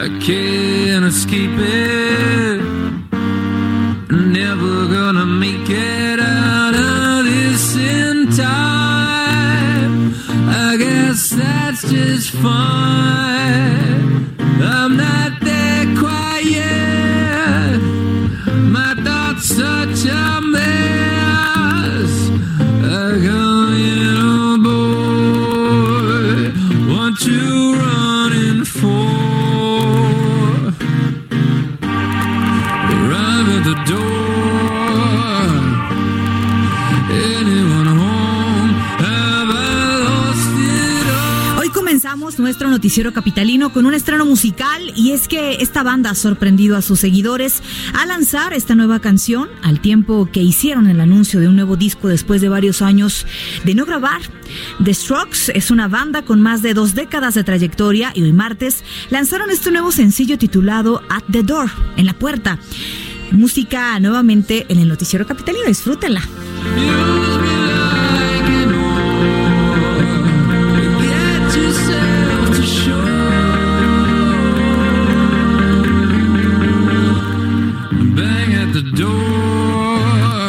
I can't escape it. Never gonna make it out of this in time. I guess that's just fine. Noticiero capitalino con un estreno musical y es que esta banda ha sorprendido a sus seguidores a lanzar esta nueva canción al tiempo que hicieron el anuncio de un nuevo disco después de varios años de no grabar. The Strokes es una banda con más de dos décadas de trayectoria y hoy martes lanzaron este nuevo sencillo titulado At the Door, en la puerta. Música nuevamente en el noticiero capitalino, disfrútenla. Door.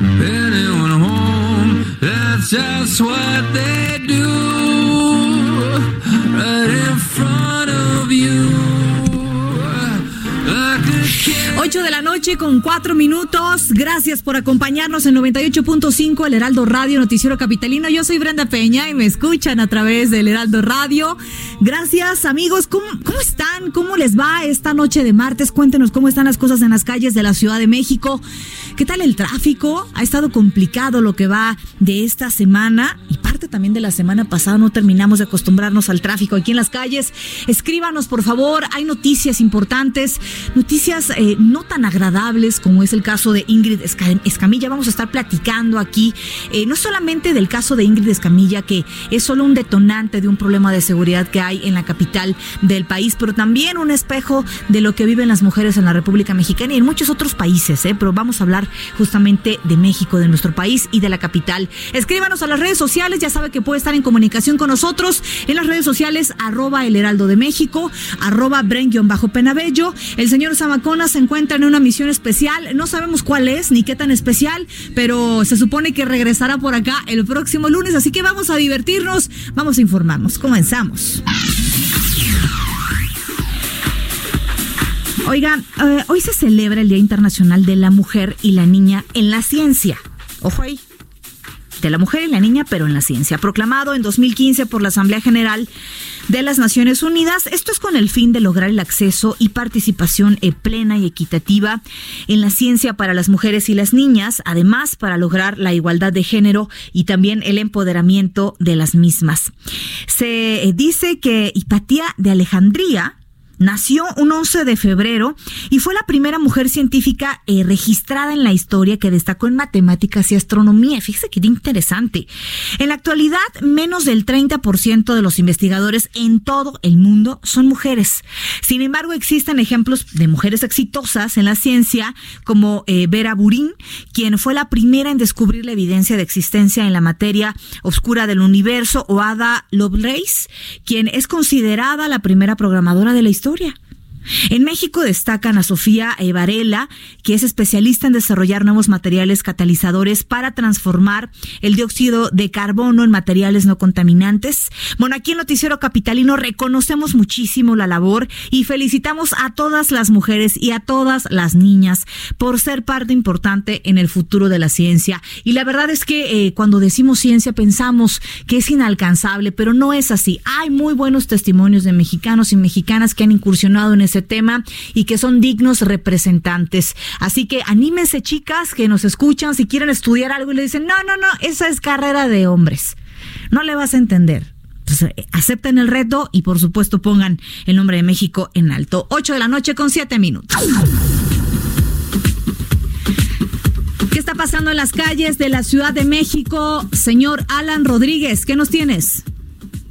Anyone home? That's just what they do. Right 8 de la noche con 4 minutos. Gracias por acompañarnos en 98.5 El Heraldo Radio Noticiero Capitalino. Yo soy Brenda Peña y me escuchan a través del Heraldo Radio. Gracias amigos. ¿Cómo, cómo están? ¿Cómo les va esta noche de martes? Cuéntenos cómo están las cosas en las calles de la Ciudad de México. ¿Qué tal el tráfico? Ha estado complicado lo que va de esta semana y parte también de la semana pasada. No terminamos de acostumbrarnos al tráfico aquí en las calles. Escríbanos, por favor. Hay noticias importantes, noticias eh, no tan agradables como es el caso de Ingrid Esca- Escamilla. Vamos a estar platicando aquí, eh, no solamente del caso de Ingrid Escamilla, que es solo un detonante de un problema de seguridad que hay en la capital del país, pero también un espejo de lo que viven las mujeres en la República Mexicana y en muchos otros países. ¿eh? Pero vamos a hablar justamente de México, de nuestro país y de la capital. Escríbanos a las redes sociales, ya sabe que puede estar en comunicación con nosotros en las redes sociales, arroba el heraldo de México, arroba bren-penabello. El señor Zamacona se encuentra en una misión especial, no sabemos cuál es ni qué tan especial, pero se supone que regresará por acá el próximo lunes, así que vamos a divertirnos, vamos a informarnos. Comenzamos. Oiga, eh, hoy se celebra el Día Internacional de la Mujer y la Niña en la Ciencia. Ojo ahí. De la mujer y la niña, pero en la ciencia. Proclamado en 2015 por la Asamblea General de las Naciones Unidas. Esto es con el fin de lograr el acceso y participación eh, plena y equitativa en la ciencia para las mujeres y las niñas, además para lograr la igualdad de género y también el empoderamiento de las mismas. Se eh, dice que Hipatía de Alejandría Nació un 11 de febrero y fue la primera mujer científica eh, registrada en la historia que destacó en matemáticas y astronomía. Fíjese qué interesante. En la actualidad, menos del 30% de los investigadores en todo el mundo son mujeres. Sin embargo, existen ejemplos de mujeres exitosas en la ciencia, como eh, Vera Burin, quien fue la primera en descubrir la evidencia de existencia en la materia oscura del universo, o Ada Lovelace, quien es considerada la primera programadora de la historia historia. En México destacan a Sofía Varela, que es especialista en desarrollar nuevos materiales catalizadores para transformar el dióxido de carbono en materiales no contaminantes. Bueno, aquí en Noticiero Capitalino reconocemos muchísimo la labor y felicitamos a todas las mujeres y a todas las niñas por ser parte importante en el futuro de la ciencia. Y la verdad es que eh, cuando decimos ciencia pensamos que es inalcanzable, pero no es así. Hay muy buenos testimonios de mexicanos y mexicanas que han incursionado en ese tema y que son dignos representantes. Así que anímense chicas que nos escuchan si quieren estudiar algo y le dicen, no, no, no, esa es carrera de hombres. No le vas a entender. Pues, eh, acepten el reto y por supuesto pongan el nombre de México en alto. 8 de la noche con 7 minutos. ¿Qué está pasando en las calles de la Ciudad de México? Señor Alan Rodríguez, ¿qué nos tienes?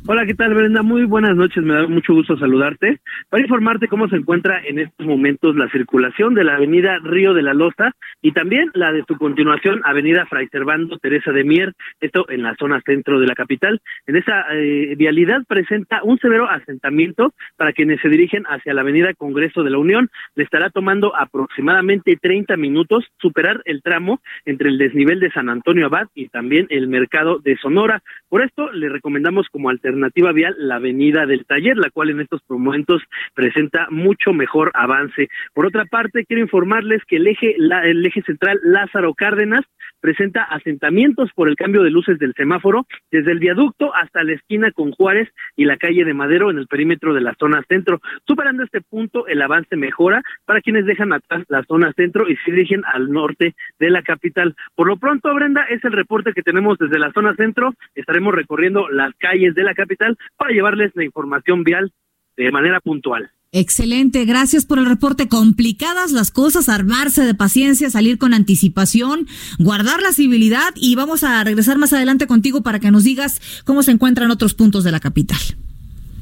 Hola, ¿qué tal, Brenda? Muy buenas noches, me da mucho gusto saludarte. Para informarte cómo se encuentra en estos momentos la circulación de la avenida Río de la Loza y también la de su continuación, avenida Fray Servando Teresa de Mier, esto en la zona centro de la capital. En esa eh, vialidad presenta un severo asentamiento para quienes se dirigen hacia la avenida Congreso de la Unión. Le estará tomando aproximadamente 30 minutos superar el tramo entre el desnivel de San Antonio Abad y también el mercado de Sonora. Por esto, le recomendamos como alternativa alternativa vial la avenida del taller, la cual en estos momentos presenta mucho mejor avance. Por otra parte, quiero informarles que el eje, el eje central Lázaro Cárdenas presenta asentamientos por el cambio de luces del semáforo desde el viaducto hasta la esquina con Juárez y la calle de Madero en el perímetro de la zona centro. Superando este punto, el avance mejora para quienes dejan atrás la zona centro y se dirigen al norte de la capital. Por lo pronto, Brenda, es el reporte que tenemos desde la zona centro. Estaremos recorriendo las calles de la capital para llevarles la información vial de manera puntual. Excelente, gracias por el reporte. Complicadas las cosas, armarse de paciencia, salir con anticipación, guardar la civilidad y vamos a regresar más adelante contigo para que nos digas cómo se encuentran otros puntos de la capital.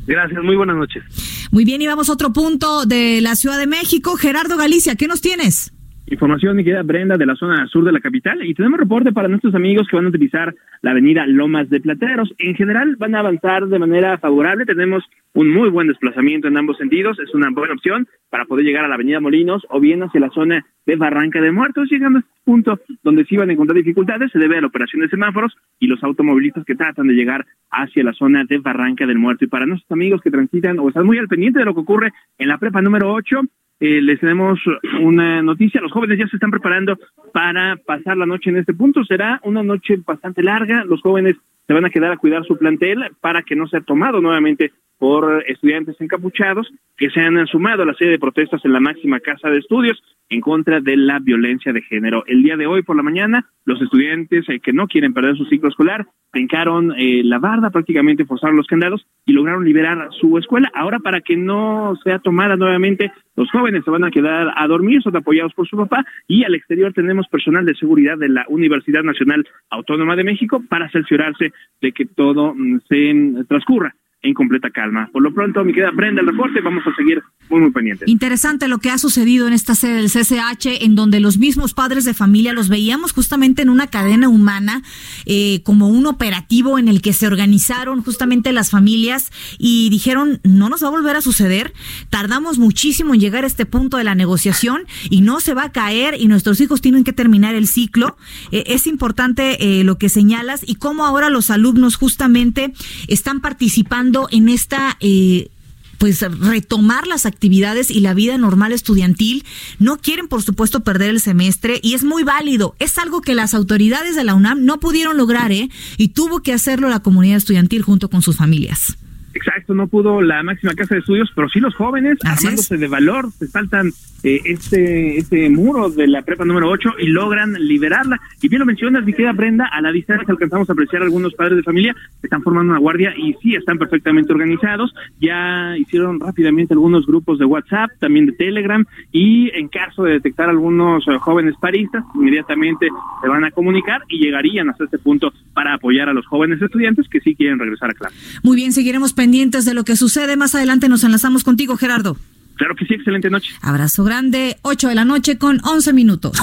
Gracias, muy buenas noches. Muy bien, y vamos a otro punto de la Ciudad de México. Gerardo Galicia, ¿qué nos tienes? Información, mi querida Brenda, de la zona sur de la capital. Y tenemos reporte para nuestros amigos que van a utilizar la avenida Lomas de Plateros. En general, van a avanzar de manera favorable. Tenemos un muy buen desplazamiento en ambos sentidos. Es una buena opción para poder llegar a la avenida Molinos o bien hacia la zona de Barranca de Muertos. Llegando a este punto donde sí van a encontrar dificultades, se debe a la operación de semáforos y los automovilistas que tratan de llegar hacia la zona de Barranca del Muerto. Y para nuestros amigos que transitan o están muy al pendiente de lo que ocurre en la prepa número 8, eh, les tenemos una noticia. Los jóvenes ya se están preparando para pasar la noche en este punto. Será una noche bastante larga. Los jóvenes se van a quedar a cuidar su plantel para que no sea tomado nuevamente por estudiantes encapuchados que se han sumado a la serie de protestas en la máxima casa de estudios en contra de la violencia de género. El día de hoy por la mañana, los estudiantes eh, que no quieren perder su ciclo escolar brincaron eh, la barda, prácticamente forzaron los candados y lograron liberar su escuela. Ahora, para que no sea tomada nuevamente, los jóvenes se van a quedar a dormir, son apoyados por su papá y al exterior tenemos personal de seguridad de la Universidad Nacional Autónoma de México para cerciorarse de que todo mm, se mm, transcurra en completa calma. Por lo pronto, mi queda prenda el reporte, vamos a seguir muy, muy pendientes. Interesante lo que ha sucedido en esta sede del CCH, en donde los mismos padres de familia los veíamos justamente en una cadena humana, eh, como un operativo en el que se organizaron justamente las familias y dijeron, no nos va a volver a suceder, tardamos muchísimo en llegar a este punto de la negociación y no se va a caer y nuestros hijos tienen que terminar el ciclo. Eh, es importante eh, lo que señalas y cómo ahora los alumnos justamente están participando en esta eh, pues retomar las actividades y la vida normal estudiantil. No quieren, por supuesto, perder el semestre y es muy válido. Es algo que las autoridades de la UNAM no pudieron lograr, ¿eh? Y tuvo que hacerlo la comunidad estudiantil junto con sus familias. Exacto no pudo la máxima casa de estudios, pero sí los jóvenes armándose de valor, se saltan eh, este este muro de la prepa número 8 y logran liberarla. Y bien lo mencionas, mi querida Brenda, a la distancia alcanzamos a apreciar algunos padres de familia están formando una guardia y sí están perfectamente organizados. Ya hicieron rápidamente algunos grupos de WhatsApp, también de Telegram y en caso de detectar algunos eh, jóvenes paristas, inmediatamente se van a comunicar y llegarían hasta este punto para apoyar a los jóvenes estudiantes que sí quieren regresar a clase. Muy bien, seguiremos pendientes de lo que sucede. Más adelante nos enlazamos contigo, Gerardo. Claro que sí, excelente noche. Abrazo grande, 8 de la noche con 11 minutos.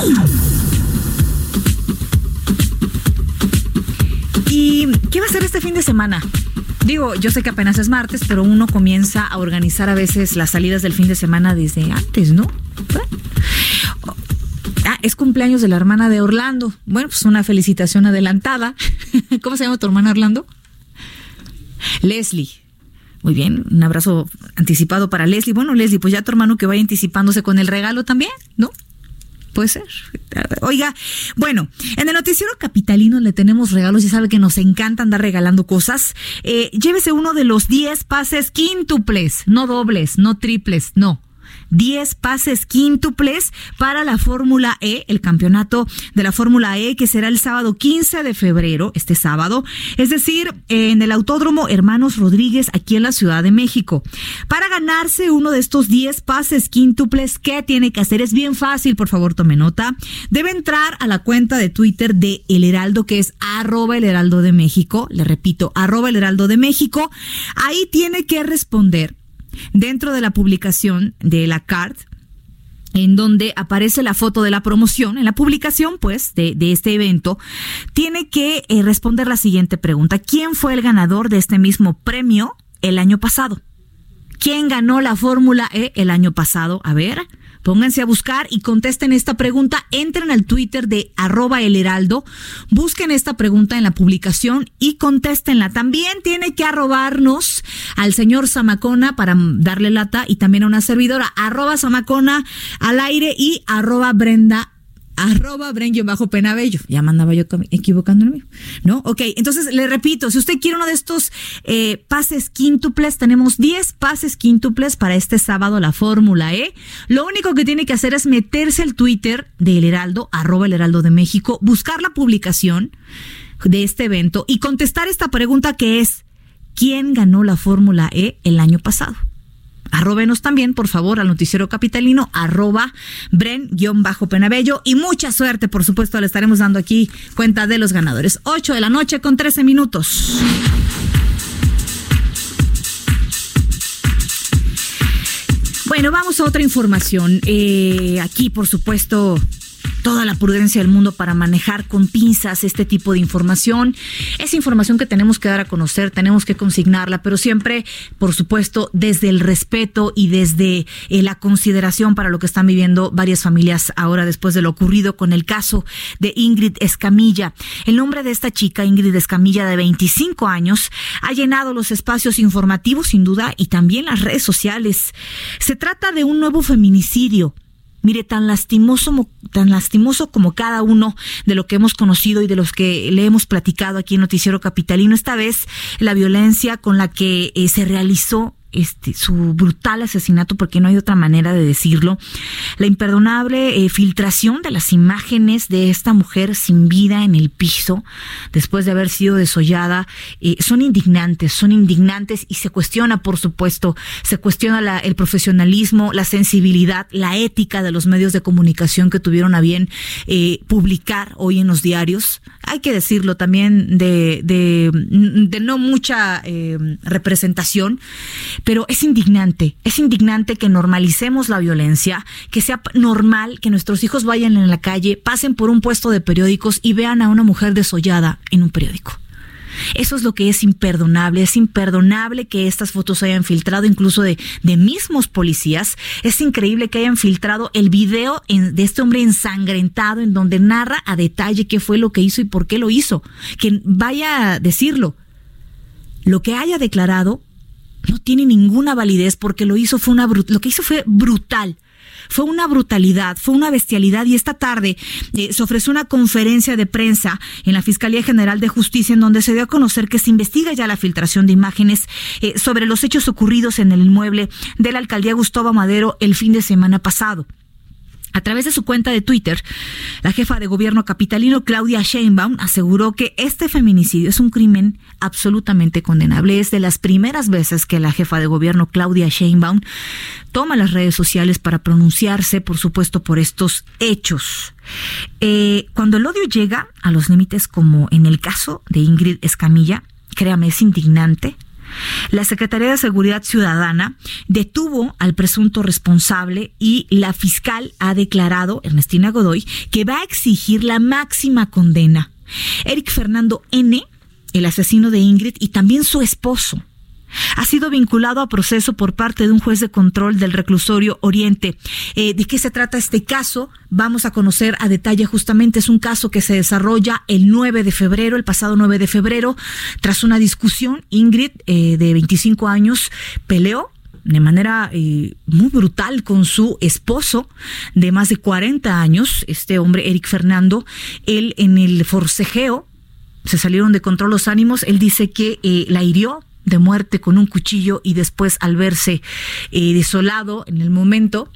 ¿Y qué va a hacer este fin de semana? Digo, yo sé que apenas es martes, pero uno comienza a organizar a veces las salidas del fin de semana desde antes, ¿no? Ah, es cumpleaños de la hermana de Orlando. Bueno, pues una felicitación adelantada. ¿Cómo se llama tu hermana Orlando? Leslie. Muy bien, un abrazo anticipado para Leslie. Bueno, Leslie, pues ya tu hermano que vaya anticipándose con el regalo también, ¿no? Puede ser. Oiga, bueno, en el noticiero capitalino le tenemos regalos, y sabe que nos encanta andar regalando cosas. Eh, llévese uno de los 10 pases quíntuples, no dobles, no triples, no 10 pases quíntuples para la Fórmula E, el campeonato de la Fórmula E que será el sábado 15 de febrero, este sábado, es decir, en el Autódromo Hermanos Rodríguez aquí en la Ciudad de México. Para ganarse uno de estos 10 pases quíntuples, ¿qué tiene que hacer? Es bien fácil, por favor tome nota. Debe entrar a la cuenta de Twitter de El Heraldo, que es arroba el Heraldo de México. Le repito, arroba el Heraldo de México. Ahí tiene que responder dentro de la publicación de la CART, en donde aparece la foto de la promoción, en la publicación, pues, de, este evento, tiene que eh, responder la siguiente pregunta. ¿Quién fue el ganador de este mismo premio el año pasado? ¿Quién ganó la Fórmula E el año pasado? A ver, Pónganse a buscar y contesten esta pregunta. Entren al Twitter de arroba el heraldo, busquen esta pregunta en la publicación y contéstenla. También tiene que arrobarnos al señor Zamacona para darle lata y también a una servidora, arroba Zamacona al aire y arroba Brenda arroba bajo penabello. Ya mandaba yo equivocándome. ¿No? Ok, entonces le repito, si usted quiere uno de estos eh, pases quíntuples, tenemos 10 pases quíntuples para este sábado, la Fórmula E. Lo único que tiene que hacer es meterse al Twitter del Heraldo, arroba el Heraldo de México, buscar la publicación de este evento y contestar esta pregunta que es, ¿quién ganó la Fórmula E el año pasado? Arrobenos también, por favor, al noticiero capitalino, arroba bren-penabello. Y mucha suerte, por supuesto, le estaremos dando aquí cuenta de los ganadores. 8 de la noche con 13 minutos. Bueno, vamos a otra información. Eh, aquí, por supuesto, toda la prudencia del mundo para manejar con pinzas este tipo de información. Es información que tenemos que dar a conocer, tenemos que consignarla, pero siempre, por supuesto, desde el respeto y desde eh, la consideración para lo que están viviendo varias familias ahora después de lo ocurrido con el caso de Ingrid Escamilla. El nombre de esta chica, Ingrid Escamilla, de 25 años, ha llenado los espacios informativos, sin duda, y también las redes sociales. Se trata de un nuevo feminicidio Mire, tan lastimoso, tan lastimoso como cada uno de lo que hemos conocido y de los que le hemos platicado aquí en Noticiero Capitalino, esta vez la violencia con la que eh, se realizó este, su brutal asesinato, porque no hay otra manera de decirlo, la imperdonable eh, filtración de las imágenes de esta mujer sin vida en el piso, después de haber sido desollada, eh, son indignantes, son indignantes y se cuestiona, por supuesto, se cuestiona el profesionalismo, la sensibilidad, la ética de los medios de comunicación que tuvieron a bien eh, publicar hoy en los diarios. Hay que decirlo también de, de, de no mucha representación pero es indignante, es indignante que normalicemos la violencia, que sea normal que nuestros hijos vayan en la calle, pasen por un puesto de periódicos y vean a una mujer desollada en un periódico. Eso es lo que es imperdonable. Es imperdonable que estas fotos hayan filtrado incluso de, de mismos policías. Es increíble que hayan filtrado el video de este hombre ensangrentado en donde narra a detalle qué fue lo que hizo y por qué lo hizo. Que vaya a decirlo. Lo que haya declarado no tiene ninguna validez porque lo hizo fue una lo que hizo fue brutal. fue una brutalidad, fue una bestialidad y esta tarde eh, se ofreció una conferencia de prensa en la Fiscalía General de Justicia en donde se dio a conocer que se investiga ya la filtración de imágenes eh, sobre los hechos ocurridos en el inmueble de la alcaldía Gustavo Madero el fin de semana pasado. A través de su cuenta de Twitter, la jefa de gobierno capitalino Claudia Sheinbaum aseguró que este feminicidio es un crimen absolutamente condenable. Es de las primeras veces que la jefa de gobierno Claudia Sheinbaum toma las redes sociales para pronunciarse, por supuesto, por estos hechos. Eh, cuando el odio llega a los límites, como en el caso de Ingrid Escamilla, créame, es indignante, la Secretaría de Seguridad Ciudadana detuvo al presunto responsable y la fiscal ha declarado, Ernestina Godoy, que va a exigir la máxima condena. Eric Fernando N., el asesino de Ingrid, y también su esposo, ha sido vinculado a proceso por parte de un juez de control del reclusorio Oriente. Eh, ¿De qué se trata este caso? Vamos a conocer a detalle justamente. Es un caso que se desarrolla el 9 de febrero, el pasado 9 de febrero, tras una discusión. Ingrid, eh, de 25 años, peleó de manera eh, muy brutal con su esposo de más de 40 años, este hombre Eric Fernando, él en el forcejeo se salieron de control los ánimos, él dice que la hirió, de muerte con un cuchillo y después al verse eh, desolado en el momento,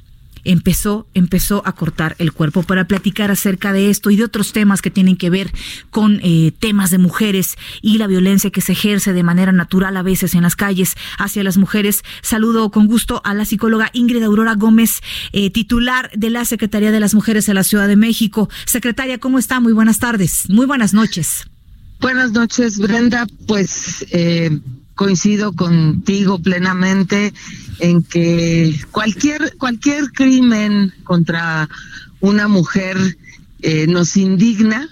empezó, empezó a cortar el cuerpo para platicar acerca de esto y de otros temas que tienen que ver con eh, temas de mujeres y la violencia que se ejerce de manera natural a veces en las calles hacia las mujeres. Saludo con gusto a la psicóloga Ingrid Aurora Gómez, eh, titular de la Secretaría de las Mujeres de la Ciudad de México. Secretaria, ¿cómo está? Muy buenas tardes, muy buenas noches. Buenas noches, Brenda. Pues eh, coincido contigo plenamente en que cualquier cualquier crimen contra una mujer eh, nos indigna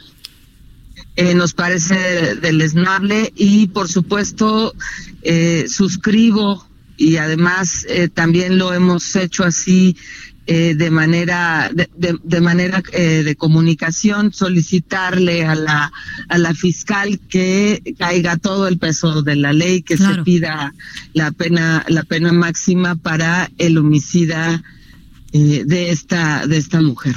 eh, nos parece deleznable y por supuesto eh, suscribo y además también lo hemos hecho así eh, de manera de, de, manera eh, de comunicación solicitarle a la a la fiscal que caiga todo el peso de la ley que se pida la pena la pena máxima para el homicida eh, de esta de esta mujer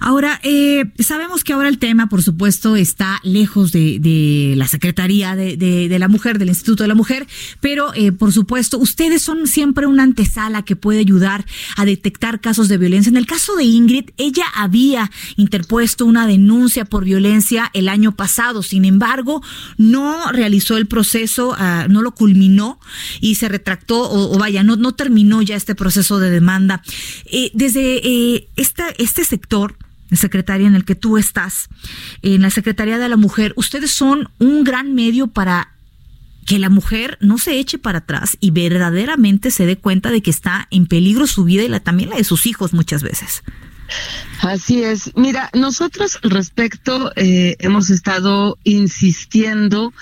Ahora, eh, sabemos que ahora el tema, por supuesto, está lejos de, de la Secretaría de, de, la Mujer, del Instituto de la Mujer, pero, eh, por supuesto, ustedes son siempre una antesala que puede ayudar a detectar casos de violencia. En el caso de Ingrid, ella había interpuesto una denuncia por violencia el año pasado, sin embargo, no realizó el proceso, uh, no lo culminó y se retractó, o, vaya, no, no terminó ya este proceso de demanda. Eh, desde eh, esta, este sector, secretaria en el que tú estás, en la Secretaría de la Mujer, ustedes son un gran medio para que la mujer no se eche para atrás y verdaderamente se dé cuenta de que está en peligro su vida y la, también la de sus hijos muchas veces. Así es. Mira, nosotros respecto eh, hemos estado insistiendo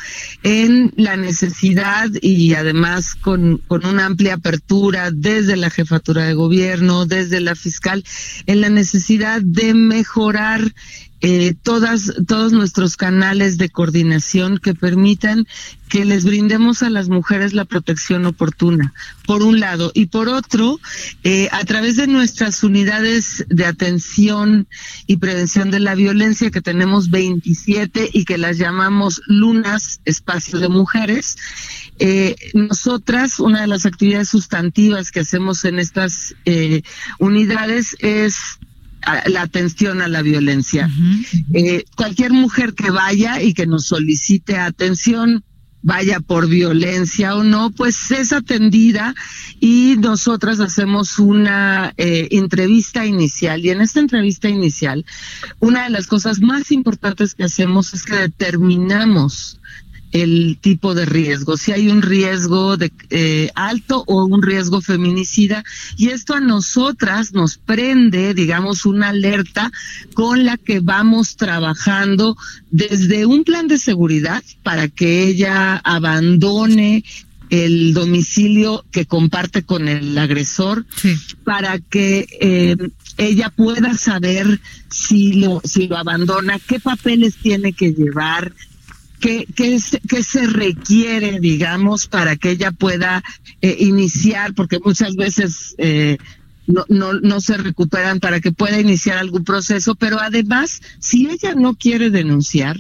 en la necesidad y además con, con una amplia apertura desde la jefatura de gobierno, desde la fiscal, en la necesidad de mejorar eh, todas, todos nuestros canales de coordinación que permitan que les brindemos a las mujeres la protección oportuna, por un lado, y por otro, eh, a través de nuestras unidades de atención y prevención de la violencia, que tenemos 27 y que las llamamos lunas, espacio de mujeres, eh, nosotras, una de las actividades sustantivas que hacemos en estas eh, unidades es la atención a la violencia. eh, cualquier mujer que vaya y que nos solicite atención, vaya por violencia o no, pues es atendida y nosotras hacemos una eh, entrevista inicial. Y en esta entrevista inicial, una de las cosas más importantes que hacemos es que determinamos el tipo de riesgo, si hay un riesgo de eh, alto o un riesgo feminicida. Y esto a nosotras nos prende, digamos, una alerta con la que vamos trabajando desde un plan de seguridad para que ella abandone el domicilio que comparte con el agresor para que eh, ella pueda saber si lo si lo abandona, qué papeles tiene que llevar, ¿Qué, qué, qué, se requiere, digamos, para que ella pueda eh, iniciar? Porque muchas veces eh, no, no, no se recuperan para que pueda iniciar algún proceso, pero además, si ella no quiere denunciar,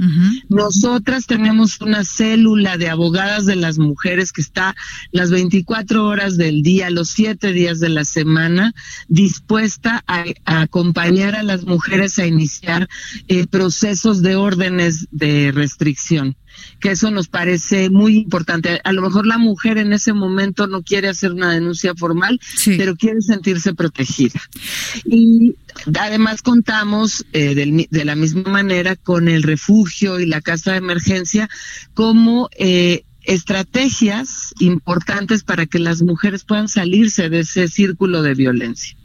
nosotras tenemos una célula de abogadas de las mujeres que está las 24 horas del día, los siete días de la semana, dispuesta a, acompañar a las mujeres a iniciar eh, procesos de órdenes de restricción que eso nos parece muy importante. A lo mejor la mujer en ese momento no quiere hacer una denuncia formal, pero quiere sentirse protegida. Y además contamos eh, de la misma manera con el refugio y la casa de emergencia como eh, estrategias importantes para que las mujeres puedan salirse de ese círculo de violencia.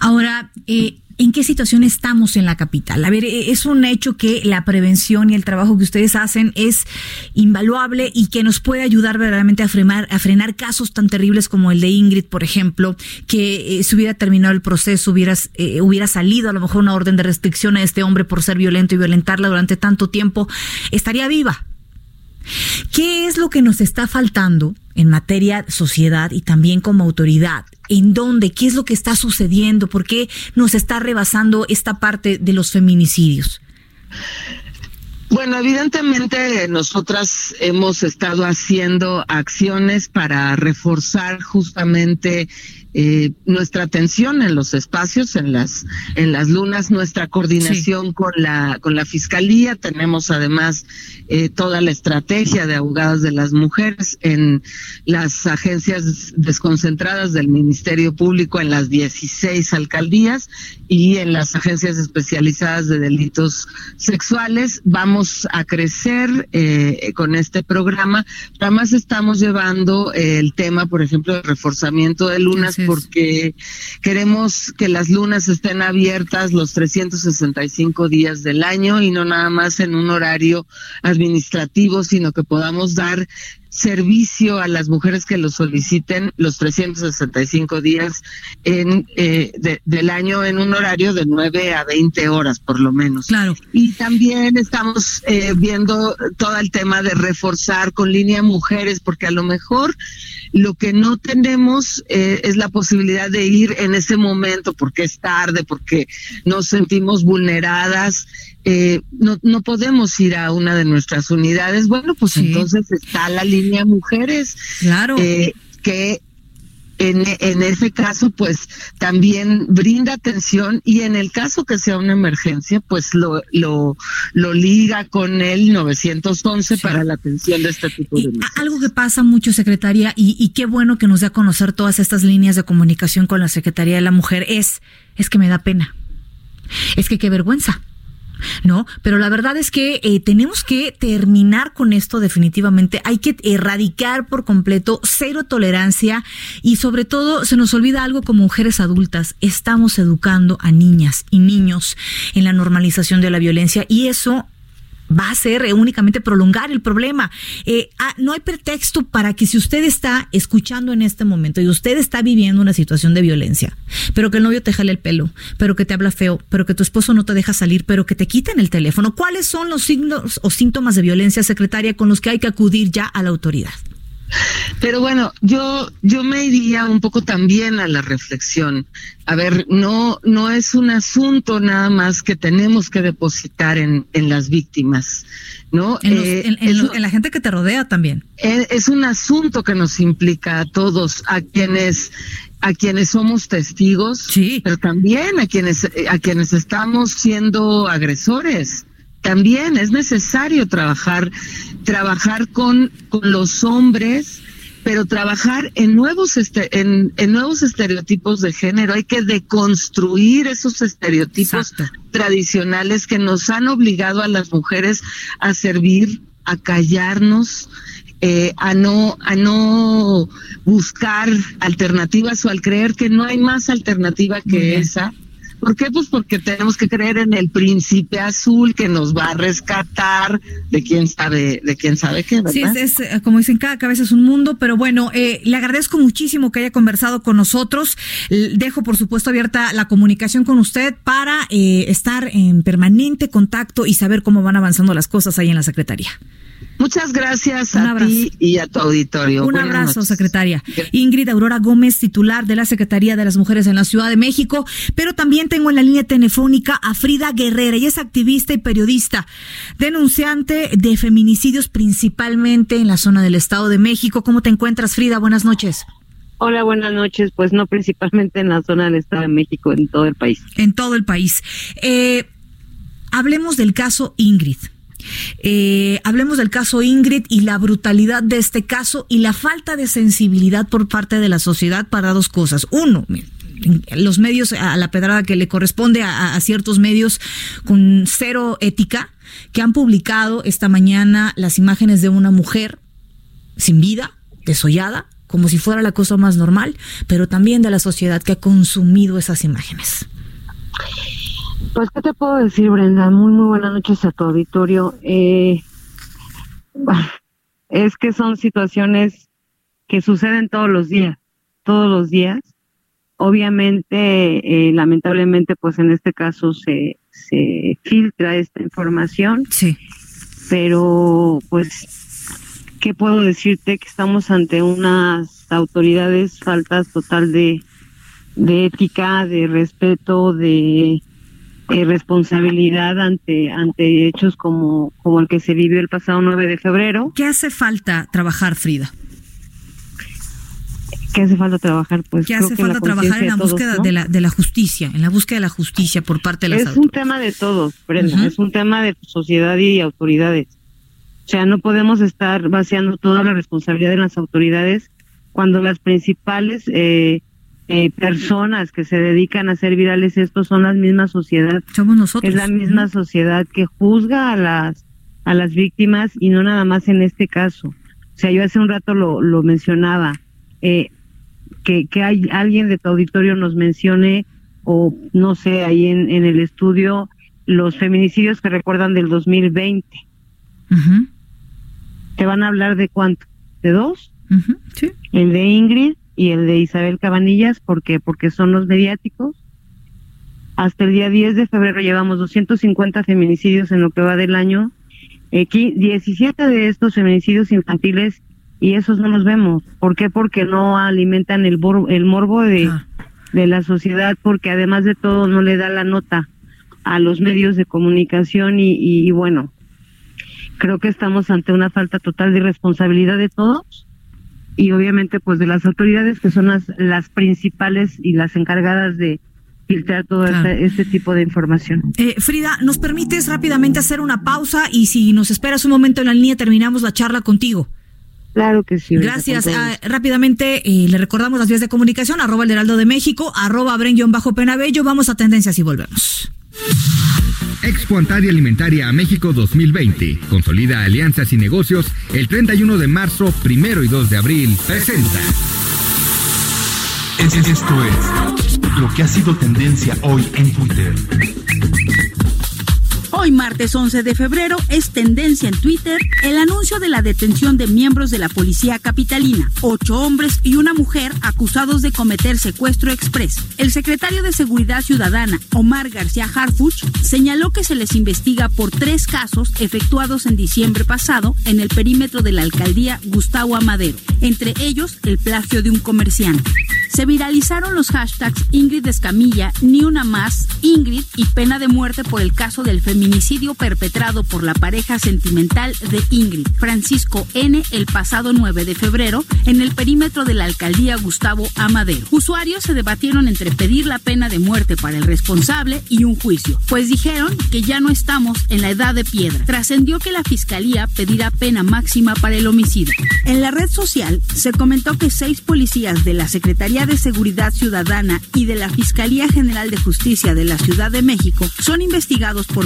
Ahora, eh, ¿En qué situación estamos en la capital? A ver, e, es un hecho que la prevención y el trabajo que ustedes hacen es invaluable y que nos puede ayudar verdaderamente a frenar, a frenar casos tan terribles como el de Ingrid, por ejemplo, que eh, si hubiera terminado el proceso, hubieras, eh, hubiera salido a lo mejor una orden de restricción a este hombre por ser violento y violentarla durante tanto tiempo, estaría viva. ¿Qué es lo que nos está faltando en materia sociedad y también como autoridad? ¿En dónde? ¿Qué es lo que está sucediendo? ¿Por qué nos está rebasando esta parte de los feminicidios? Bueno, evidentemente nosotras hemos estado haciendo acciones para reforzar justamente eh, nuestra atención en los espacios, en las, en las lunas, nuestra coordinación con la, con la fiscalía. Tenemos además eh, toda la estrategia de abogadas de las mujeres en las agencias desconcentradas del Ministerio Público en las 16 alcaldías y en las agencias especializadas de delitos sexuales. Vamos a crecer eh, con este programa. Además estamos llevando el tema, por ejemplo, de reforzamiento de lunas porque queremos que las lunas estén abiertas los 365 días del año y no nada más en un horario administrativo, sino que podamos dar servicio a las mujeres que lo soliciten los 365 días en, eh, del año en un horario de 9 a 20 horas por lo menos. Claro. Y también estamos eh, viendo todo el tema de reforzar con línea mujeres, porque a lo mejor lo que no tenemos eh, es la posibilidad de ir en ese momento porque es tarde, porque nos sentimos vulneradas eh, no, no podemos ir a una de nuestras unidades, bueno, pues entonces está la línea mujeres. Claro. Eh, que en, en, ese caso, pues también brinda atención y en el caso que sea una emergencia, pues lo, lo, lo liga con el 911 para la atención de este tipo de Algo que pasa mucho, secretaria, y, y qué bueno que nos dé a conocer todas estas líneas de comunicación con la Secretaría de la Mujer, es, es que me da pena. Es que qué vergüenza. ¿No? Pero la verdad es que eh, tenemos que terminar con esto definitivamente. Hay que erradicar por completo cero tolerancia y sobre todo se nos olvida algo como mujeres adultas. Estamos educando a niñas y niños en la normalización de la violencia y eso va a ser eh, únicamente prolongar el problema. Eh, ah, no hay pretexto para que si usted está escuchando en este momento y usted está viviendo una situación de violencia, pero que el novio te jale el pelo, pero que te habla feo, pero que tu esposo no te deja salir, pero que te quiten el teléfono, ¿cuáles son los signos o síntomas de violencia secretaria con los que hay que acudir ya a la autoridad? Pero bueno, yo yo me iría un poco también a la reflexión. A ver, no no es un asunto nada más que tenemos que depositar en, en las víctimas, ¿no? En, eh, la gente que te rodea también. Eh, es un asunto que nos implica a todos, a quienes a quienes somos testigos, sí. pero también a quienes a quienes estamos siendo agresores también es necesario trabajar, trabajar con, con los hombres, pero trabajar en nuevos este, en, en, nuevos estereotipos de género. Hay que deconstruir esos estereotipos tradicionales que nos han obligado a las mujeres a servir, a callarnos, eh, a no a no buscar alternativas o al creer que no hay más alternativa que esa ¿Por qué? Pues porque tenemos que creer en el príncipe azul que nos va a rescatar de quién sabe, de quién sabe qué, ¿verdad? Sí, es, eh, como dicen, cada cabeza es un mundo, pero bueno, eh, le agradezco muchísimo que haya conversado con nosotros. Dejo, por supuesto, abierta la comunicación con usted para eh, estar en permanente contacto y saber cómo van avanzando las cosas ahí en la Secretaría. Muchas gracias a ti y a tu auditorio. Un abrazo, secretaria. Ingrid Aurora Gómez, titular de la Secretaría de las Mujeres en la Ciudad de México, pero también tengo en la línea telefónica a Frida Guerrera, ella es activista y periodista, denunciante de feminicidios principalmente en la zona del Estado de México. ¿Cómo te encuentras, Frida? Buenas noches. Hola, buenas noches. Pues no principalmente en la zona del Estado de México, en todo el país. En todo el país. Eh, hablemos del caso Ingrid. Eh, hablemos del caso Ingrid y la brutalidad de este caso y la falta de sensibilidad por parte de la sociedad para dos cosas. Uno, los medios, a la pedrada que le corresponde a, ciertos medios con cero ética, que han publicado esta mañana las imágenes de una mujer sin vida, desollada, como si fuera la cosa más normal, pero también de la sociedad que ha consumido esas imágenes. Pues, ¿qué te puedo decir, Brenda? Muy, muy buenas noches a tu auditorio. Eh, es que son situaciones que suceden todos los días, todos los días. Obviamente, eh, lamentablemente, pues en este caso se, se filtra esta información. Sí. Pero, pues, ¿qué puedo decirte? Que estamos ante unas autoridades faltas total de, de ética, de respeto, de eh, responsabilidad ante ante hechos como como el que se vivió el pasado 9 de febrero. ¿Qué hace falta trabajar, Frida? ¿Qué hace falta trabajar? Pues ¿Qué hace falta trabajar en la búsqueda de, la, de la justicia, en la búsqueda de la justicia por parte de las Es un tema de todos, Brenda, es un tema de sociedad y autoridades. O sea, no podemos estar vaciando toda la responsabilidad de las autoridades cuando las principales eh, eh, personas que se dedican a hacer virales estos son las mismas sociedad. Somos nosotros. Es la misma sociedad que juzga a las a las víctimas y no nada más en este caso. O sea, yo hace un rato lo, lo mencionaba, eh, que, que hay alguien de tu auditorio nos mencione, o no sé, ahí en, en el estudio, los feminicidios que recuerdan del 2020. ¿Te van a hablar de cuánto? ¿De dos? sí. El de Ingrid y el de Isabel Cabanillas, porque porque son los mediáticos. Hasta el día 10 de febrero llevamos 250 feminicidios en lo que va del año. Aquí 17 de estos feminicidios infantiles y esos no los vemos. ¿Por qué? Porque no alimentan el, el morbo de, ah. de la sociedad, porque además de todo no le da la nota a los medios de comunicación y, y bueno, creo que estamos ante una falta total de responsabilidad de todos y obviamente pues de las autoridades que son las, las principales y las encargadas de filtrar todo este, este, tipo de información. Eh, Frida, ¿nos permites rápidamente hacer una pausa y si nos esperas un momento en la línea terminamos la charla contigo? Claro que sí. Gracias. Ah, rápidamente eh, le recordamos las vías de comunicación, arroba el heraldo de México, arroba bajo penabello. Vamos a tendencias y volvemos. Expo Antaria Alimentaria a México 2020. Consolida alianzas y negocios el 31 de marzo, primero y 2 de abril. Presenta. Esto es lo que ha sido tendencia hoy en Twitter. Hoy, martes 11 de febrero, es tendencia en Twitter el anuncio de la detención de miembros de la policía capitalina, ocho hombres y una mujer acusados de cometer secuestro express. El secretario de Seguridad Ciudadana, Omar García Harfuch, señaló que se les investiga por tres casos efectuados en diciembre pasado en el perímetro de la alcaldía Gustavo Amadero, entre ellos el plagio de un comerciante. Se viralizaron los hashtags Ingrid Escamilla, Ni una más, Ingrid y pena de muerte por el caso del feminicidio feminicidio perpetrado por la pareja sentimental de Ingrid, Francisco N., el pasado 9 de febrero en el perímetro de la alcaldía Gustavo Amadero. Usuarios se debatieron entre pedir la pena de muerte para el responsable y un juicio, pues dijeron que ya no estamos en la edad de piedra. Trascendió que la fiscalía pedirá pena máxima para el homicida. En la red social se comentó que seis policías de la Secretaría de Seguridad Ciudadana y de la Fiscalía General de Justicia de la Ciudad de México son investigados por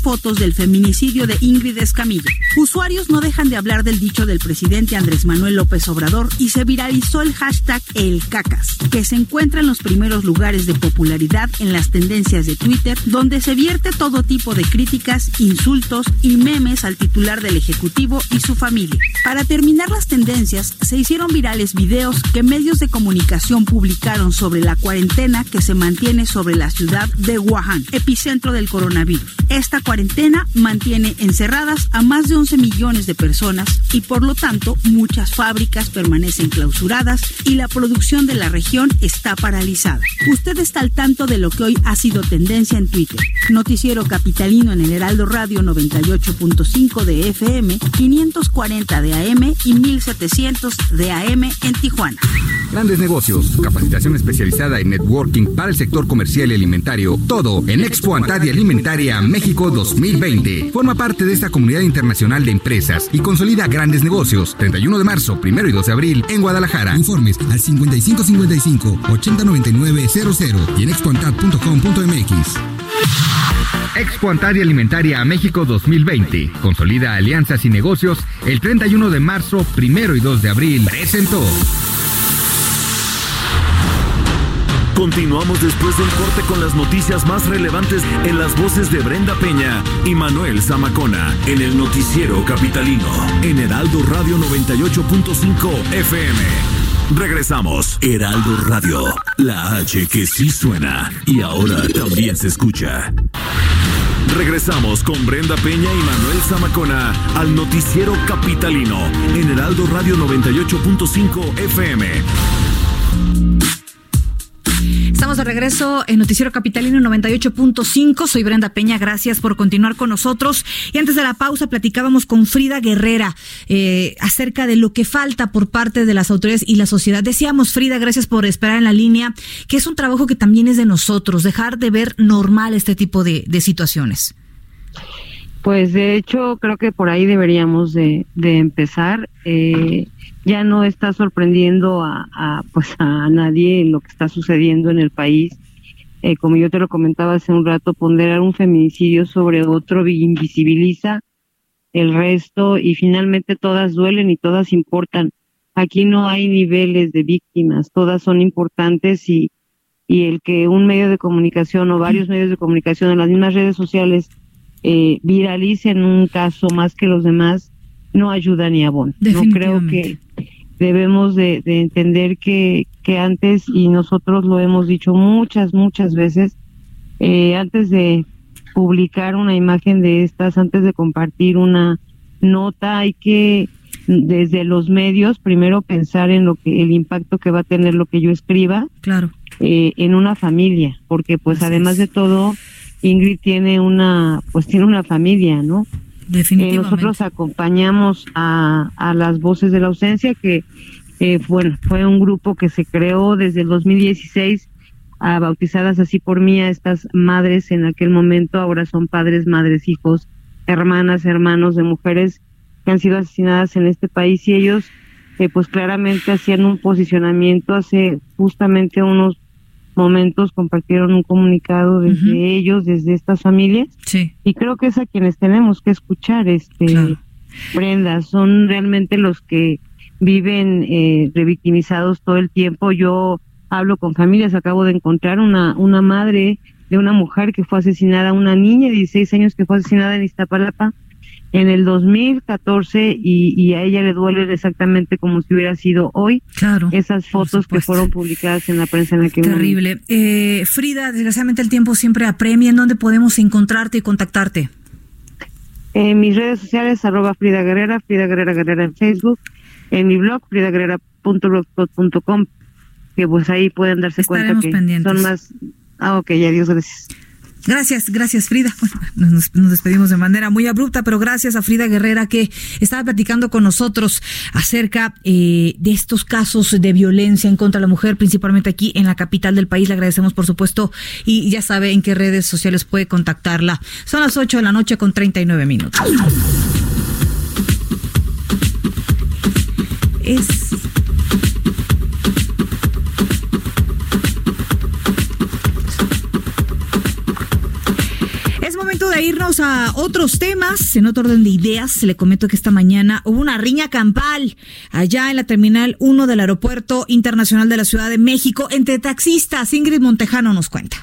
fotos del feminicidio de Ingrid Escamilla. Usuarios no dejan de hablar del dicho del presidente Andrés Manuel López Obrador y se viralizó el hashtag El Cacas, que se encuentra en los primeros lugares de popularidad en las tendencias de Twitter, donde se vierte todo tipo de críticas, insultos y memes al titular del Ejecutivo y su familia. Para terminar las tendencias, se hicieron virales videos que medios de comunicación publicaron sobre la cuarentena que se mantiene sobre la ciudad de Wuhan, epicentro del coronavirus. Esta cuarentena mantiene encerradas a más de 11 millones de personas y por lo tanto muchas fábricas permanecen clausuradas y la producción de la región está paralizada. Usted está al tanto de lo que hoy ha sido tendencia en Twitter. Noticiero capitalino en el Heraldo Radio 98.5 de FM, 540 de AM y 1700 de AM en Tijuana. Grandes negocios, capacitación especializada en networking para el sector comercial y alimentario, todo en Expo Antadia Alimentaria México 2020. Forma parte de esta comunidad internacional de empresas y consolida grandes negocios. 31 de marzo, 1 y 2 de abril en Guadalajara. Informes al 5555 809900 y en expoantad.com.mx. Expo Antaria Alimentaria México 2020. Consolida alianzas y negocios. El 31 de marzo, 1 y 2 de abril. Presentó. Continuamos después del corte con las noticias más relevantes en las voces de Brenda Peña y Manuel Zamacona en el noticiero capitalino en Heraldo Radio 98.5 FM. Regresamos. Heraldo Radio, la H que sí suena y ahora también se escucha. Regresamos con Brenda Peña y Manuel Zamacona al noticiero capitalino en Heraldo Radio 98.5 FM. Estamos de regreso en Noticiero Capitalino 98.5. Soy Brenda Peña. Gracias por continuar con nosotros. Y antes de la pausa platicábamos con Frida Guerrera eh, acerca de lo que falta por parte de las autoridades y la sociedad. Decíamos, Frida, gracias por esperar en la línea, que es un trabajo que también es de nosotros, dejar de ver normal este tipo de, situaciones. Pues de hecho creo que por ahí deberíamos de, de empezar. Eh, ya no está sorprendiendo a, a, pues a nadie lo que está sucediendo en el país. Eh, como yo te lo comentaba hace un rato, ponderar un feminicidio sobre otro invisibiliza el resto y finalmente todas duelen y todas importan. Aquí no hay niveles de víctimas, todas son importantes y, y el que un medio de comunicación o varios medios de comunicación en las mismas redes sociales eh, viralicen un caso más que los demás no ayuda ni abona. No creo que debemos de, de, entender que, que antes, y nosotros lo hemos dicho muchas, muchas veces, eh, antes de publicar una imagen de estas, antes de compartir una nota, hay que desde los medios primero pensar en lo que el impacto que va a tener lo que yo escriba claro eh, en una familia porque pues Así además es. de todo Ingrid tiene una, pues tiene una familia, ¿no? Definitivamente. Eh, nosotros acompañamos a, a las voces de la ausencia, que, eh, bueno, fue un grupo que se creó desde el 2016, a, bautizadas así por mí a estas madres en aquel momento, ahora son padres, madres, hijos, hermanas, hermanos de mujeres que han sido asesinadas en este país y ellos, eh, pues claramente hacían un posicionamiento hace justamente unos momentos compartieron un comunicado desde uh -huh. ellos, desde estas familias. Sí. Y creo que es a quienes tenemos que escuchar, este, claro. Brenda, son realmente los que viven eh, revictimizados todo el tiempo. Yo hablo con familias, acabo de encontrar una, una madre de una mujer que fue asesinada, una niña de 16 años que fue asesinada en Iztapalapa en el 2014 y, y, a ella le duele exactamente como si hubiera sido hoy claro, esas fotos que fueron publicadas en la prensa en aquel Terrible. Eh, Frida, desgraciadamente el tiempo siempre apremia. ¿En dónde podemos encontrarte y contactarte? En mis redes sociales, arroba Frida Guerrera, Frida Guerrera Guerrera en Facebook, en mi blog, fridaguerrera.blogspot.com, que pues ahí pueden darse Estaremos cuenta que pendientes. son más... Ah, ok, adiós, gracias. Gracias, gracias Frida. Bueno, nos, despedimos de manera muy abrupta, pero gracias a Frida Guerrera que estaba platicando con nosotros acerca eh, de estos casos de violencia en contra de la mujer, principalmente aquí en la capital del país. Le agradecemos, por supuesto, y ya sabe en qué redes sociales puede contactarla. Son las 8 de la noche con 39 minutos. Es de irnos a otros temas. En otro orden de ideas, le comento que esta mañana hubo una riña campal allá en la Terminal 1 del Aeropuerto Internacional de la Ciudad de México entre taxistas. Ingrid Montejano nos cuenta.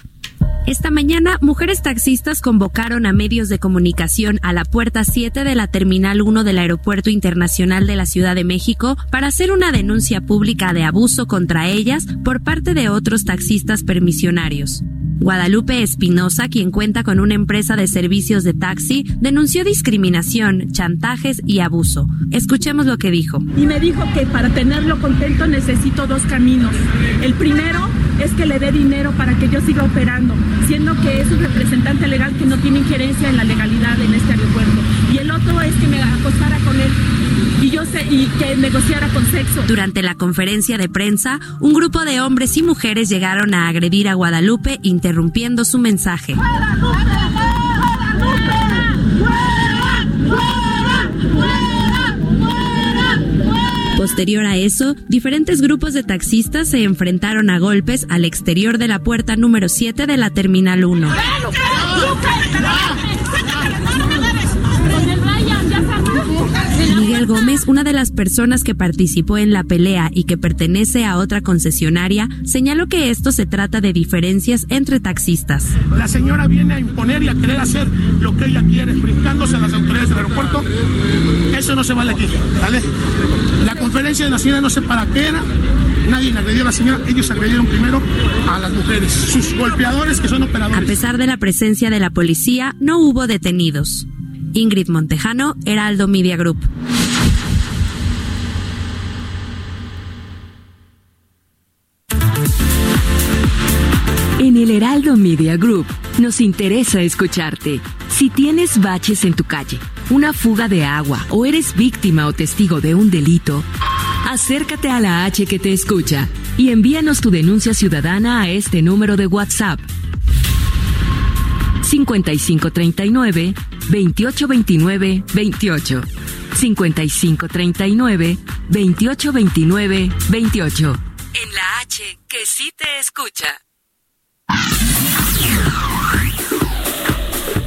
Esta mañana, mujeres taxistas convocaron a medios de comunicación a la puerta 7 de la Terminal 1 del Aeropuerto Internacional de la Ciudad de México para hacer una denuncia pública de abuso contra ellas por parte de otros taxistas permisionarios. Guadalupe Espinosa, quien cuenta con una empresa de servicios de taxi, denunció discriminación, chantajes y abuso. Escuchemos lo que dijo. Y me dijo que para tenerlo contento necesito dos caminos. El primero es que le dé dinero para que yo siga operando, siendo que es un representante legal que no tiene injerencia en la legalidad en este aeropuerto. Y el otro es que me acostara con él y yo sé y que negociara con sexo. Durante la conferencia de prensa, un grupo de hombres y mujeres llegaron a agredir a Guadalupe interrumpiendo su mensaje. Posterior a eso, diferentes grupos de taxistas se enfrentaron a golpes al exterior de la puerta número 7 de la Terminal 1. Gómez, una de las personas que participó en la pelea y que pertenece a otra concesionaria, señaló que esto se trata de diferencias entre taxistas. La señora viene a imponer y a querer hacer lo que ella quiere, brincándose a las autoridades del aeropuerto. Eso no se vale aquí, ¿vale? La conferencia de la señora no sé para qué era. Nadie agredió a la señora, ellos agredieron primero a las mujeres, sus golpeadores que son operadores. A pesar de la presencia de la policía, no hubo detenidos. Ingrid Montejano, Heraldo Media Group. Media Group nos interesa escucharte. Si tienes baches en tu calle, una fuga de agua o eres víctima o testigo de un delito, acércate a la H que te escucha y envíanos tu denuncia ciudadana a este número de WhatsApp 5539 2829 28 5539 2829 28 En la H que sí te escucha.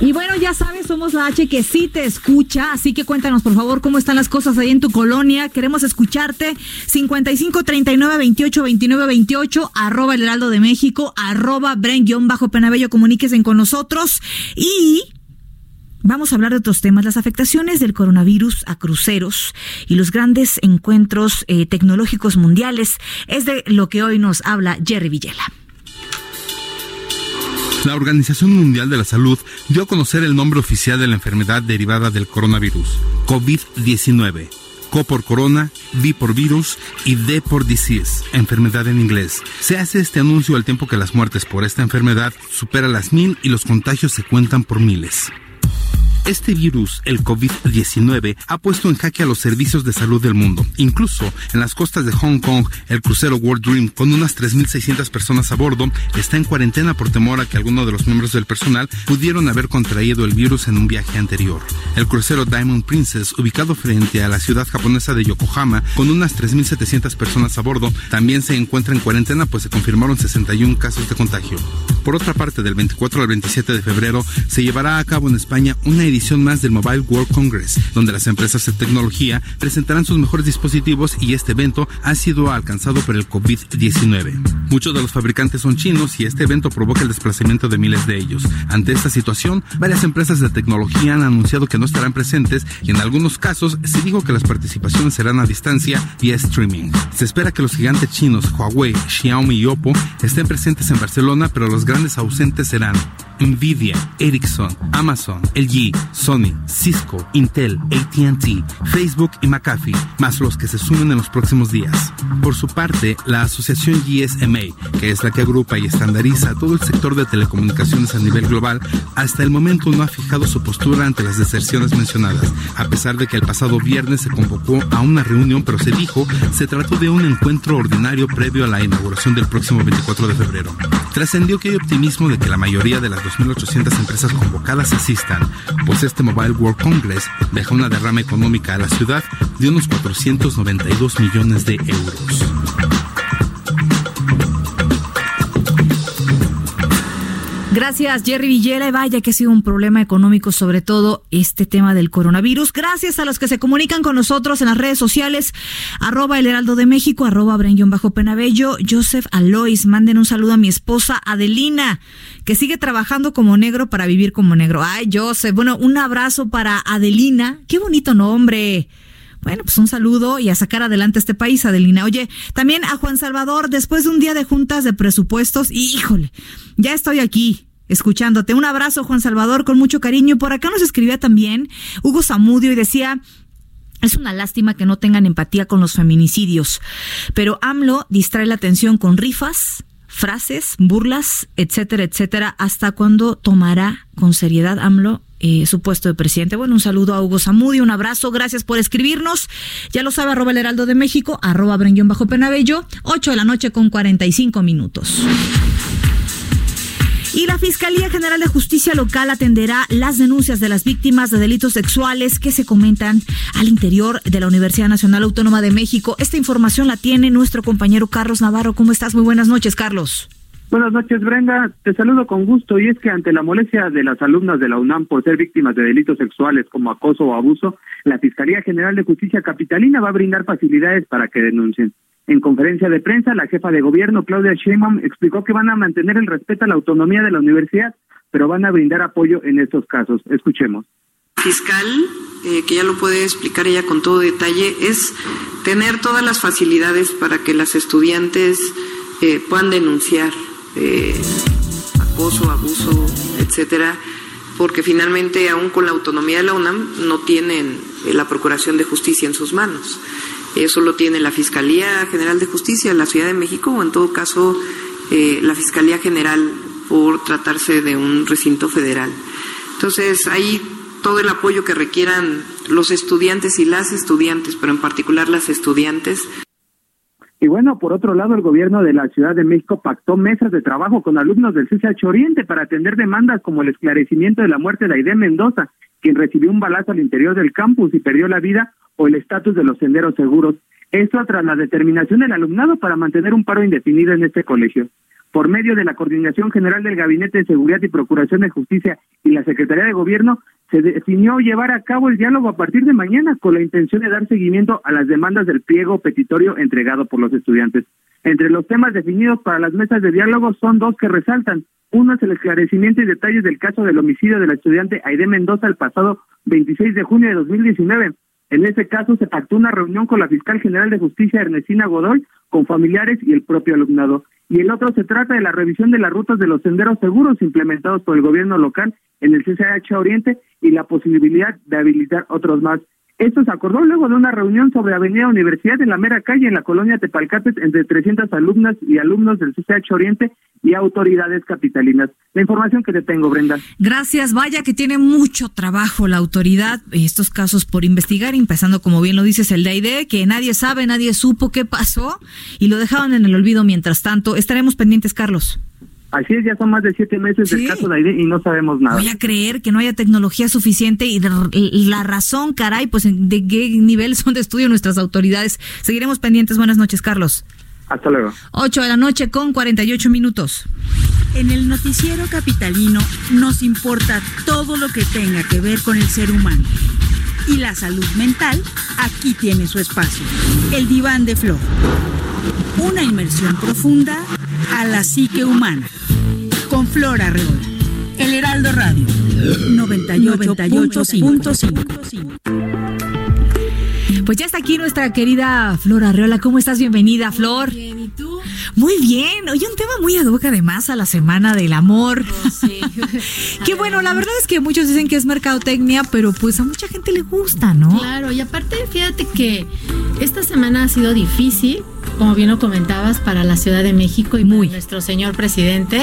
Y bueno, ya sabes, somos la H que sí te escucha, así que cuéntanos por favor cómo están las cosas ahí en tu colonia. Queremos escucharte. 55 39 28 29 28, arroba el heraldo de México, arroba bajo penabello comuníquese con nosotros. Y Vamos a hablar de otros temas, las afectaciones del coronavirus a cruceros y los grandes encuentros eh, tecnológicos mundiales. Es de lo que hoy nos habla Jerry Villela. La Organización Mundial de la Salud dio a conocer el nombre oficial de la enfermedad derivada del coronavirus, COVID-19. Co por corona, V por virus y D por disease, enfermedad en inglés. Se hace este anuncio al tiempo que las muertes por esta enfermedad superan las mil y los contagios se cuentan por miles. Este virus, el COVID-19, ha puesto en jaque a los servicios de salud del mundo. Incluso en las costas de Hong Kong, el crucero World Dream, con unas 3.600 personas a bordo, está en cuarentena por temor a que alguno de los miembros del personal pudieron haber contraído el virus en un viaje anterior. El crucero Diamond Princess, ubicado frente a la ciudad japonesa de Yokohama, con unas 3.700 personas a bordo, también se encuentra en cuarentena pues se confirmaron 61 casos de contagio. Por otra parte, del 24 al 27 de febrero se llevará a cabo en España una edición edición más del Mobile World Congress, donde las empresas de tecnología presentarán sus mejores dispositivos y este evento ha sido alcanzado por el COVID-19. Muchos de los fabricantes son chinos y este evento provoca el desplazamiento de miles de ellos. Ante esta situación, varias empresas de tecnología han anunciado que no estarán presentes y en algunos casos se dijo que las participaciones serán a distancia vía streaming. Se espera que los gigantes chinos Huawei, Xiaomi y Oppo estén presentes en Barcelona, pero los grandes ausentes serán Nvidia, Ericsson, Amazon, LG, Sony, Cisco, Intel, ATT, Facebook y McAfee, más los que se sumen en los próximos días. Por su parte, la asociación GSMA, que es la que agrupa y estandariza todo el sector de telecomunicaciones a nivel global, hasta el momento no ha fijado su postura ante las deserciones mencionadas, a pesar de que el pasado viernes se convocó a una reunión, pero se dijo se trató de un encuentro ordinario previo a la inauguración del próximo 24 de febrero. Trascendió que hay optimismo de que la mayoría de las 2.800 empresas convocadas asistan, pues este Mobile World Congress deja una derrama económica a la ciudad de unos 492 millones de euros. Gracias, Jerry Villela. Y vaya que ha sido un problema económico, sobre todo este tema del coronavirus. Gracias a los que se comunican con nosotros en las redes sociales, arroba el heraldo de México, arroba bajo penabello, Joseph Alois. Manden un saludo a mi esposa Adelina, que sigue trabajando como negro para vivir como negro. Ay, Joseph. Bueno, un abrazo para Adelina. Qué bonito nombre. Bueno, pues un saludo y a sacar adelante este país, Adelina. Oye, también a Juan Salvador, después de un día de juntas de presupuestos, híjole, ya estoy aquí escuchándote. Un abrazo, Juan Salvador, con mucho cariño. Por acá nos escribía también Hugo Zamudio y decía, es una lástima que no tengan empatía con los feminicidios, pero AMLO distrae la atención con rifas, frases, burlas, etcétera, etcétera, hasta cuando tomará con seriedad AMLO eh, su puesto de presidente. Bueno, un saludo a Hugo Zamudio, un abrazo, gracias por escribirnos. Ya lo sabe, arroba el heraldo de México, arroba bajo penabello, 8 de la noche con 45 minutos. Y la Fiscalía General de Justicia Local atenderá las denuncias de las víctimas de delitos sexuales que se comentan al interior de la Universidad Nacional Autónoma de México. Esta información la tiene nuestro compañero Carlos Navarro. ¿Cómo estás? Muy buenas noches, Carlos. Buenas noches, Brenda. Te saludo con gusto y es que ante la molestia de las alumnas de la UNAM por ser víctimas de delitos sexuales como acoso o abuso, la Fiscalía General de Justicia Capitalina va a brindar facilidades para que denuncien. En conferencia de prensa, la jefa de gobierno, Claudia Sheinbaum, explicó que van a mantener el respeto a la autonomía de la universidad, pero van a brindar apoyo en estos casos. Escuchemos. Fiscal, eh, que ya lo puede explicar ella con todo detalle, es tener todas las facilidades para que las estudiantes eh, puedan denunciar eh, acoso, abuso, etcétera, porque finalmente, aún con la autonomía de la UNAM, no tienen eh, la Procuración de Justicia en sus manos. Eso lo tiene la Fiscalía General de Justicia de la Ciudad de México o, en todo caso, eh, la Fiscalía General por tratarse de un recinto federal. Entonces, hay todo el apoyo que requieran los estudiantes y las estudiantes, pero en particular las estudiantes, y bueno, por otro lado, el gobierno de la Ciudad de México pactó mesas de trabajo con alumnos del CCH Oriente para atender demandas como el esclarecimiento de la muerte de Aide Mendoza, quien recibió un balazo al interior del campus y perdió la vida, o el estatus de los senderos seguros. Esto tras la determinación del alumnado para mantener un paro indefinido en este colegio. Por medio de la Coordinación General del Gabinete de Seguridad y Procuración de Justicia y la Secretaría de Gobierno, se definió llevar a cabo el diálogo a partir de mañana con la intención de dar seguimiento a las demandas del pliego petitorio entregado por los estudiantes. Entre los temas definidos para las mesas de diálogo son dos que resaltan. Uno es el esclarecimiento y detalles del caso del homicidio de la estudiante Aide Mendoza el pasado 26 de junio de 2019. En ese caso se pactó una reunión con la fiscal general de justicia Ernestina Godoy, con familiares y el propio alumnado. Y el otro se trata de la revisión de las rutas de los senderos seguros implementados por el gobierno local en el CCH Oriente y la posibilidad de habilitar otros más. Esto se acordó luego de una reunión sobre Avenida Universidad en la mera calle en la colonia Tepalcates entre 300 alumnas y alumnos del CCH Oriente y autoridades capitalinas. La información que te tengo, Brenda. Gracias. Vaya que tiene mucho trabajo la autoridad estos casos por investigar, empezando como bien lo dices el DAID, que nadie sabe, nadie supo qué pasó y lo dejaban en el olvido mientras tanto. Estaremos pendientes, Carlos. Así es, ya son más de siete meses del caso de Aide y no sabemos nada. Voy a creer que no haya tecnología suficiente y la razón, caray, pues de qué nivel son de estudio nuestras autoridades. Seguiremos pendientes. Buenas noches, Carlos. Hasta luego. 8 de la noche con 48 minutos. En el noticiero capitalino nos importa todo lo que tenga que ver con el ser humano. Y la salud mental aquí tiene su espacio. El diván de Flor. Una inmersión profunda a la psique humana. Con Flora Arreola. El Heraldo Radio. 98.5. Pues ya está aquí nuestra querida Flora Arreola. ¿Cómo estás? Bienvenida, Flor. Bien, ¿y tú? Muy bien. Oye, un tema muy ad hoc además a la Semana del Amor. Oh, sí. Qué bueno, la verdad es que muchos dicen que es mercadotecnia, pero pues a mucha gente le gusta, ¿no? Claro, y aparte, fíjate que esta semana ha sido difícil, como bien lo comentabas, para la Ciudad de México y muy. nuestro señor presidente.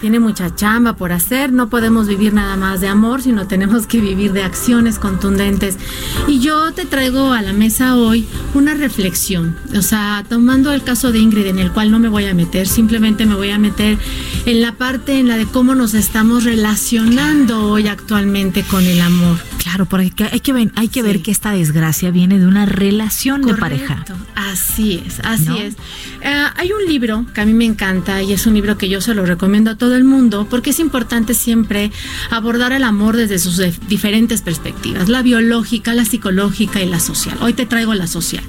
Tiene mucha chamba por hacer, no podemos vivir nada más de amor, sino tenemos que vivir de acciones contundentes. Y yo te traigo a la mesa hoy una reflexión, o sea, tomando el caso de Ingrid, en el cual no me voy a meter, simplemente me voy a meter en la parte en la de cómo nos estamos relacionando hoy actualmente con el amor. Claro, porque hay que, ver, hay que ver que esta desgracia viene de una relación de pareja. Así es, así es. Eh, hay un libro que a mí me encanta y es un libro que yo se lo recomiendo a todo el mundo porque es importante siempre abordar el amor desde sus diferentes perspectivas, la biológica, la psicológica y la social. Hoy te traigo la social.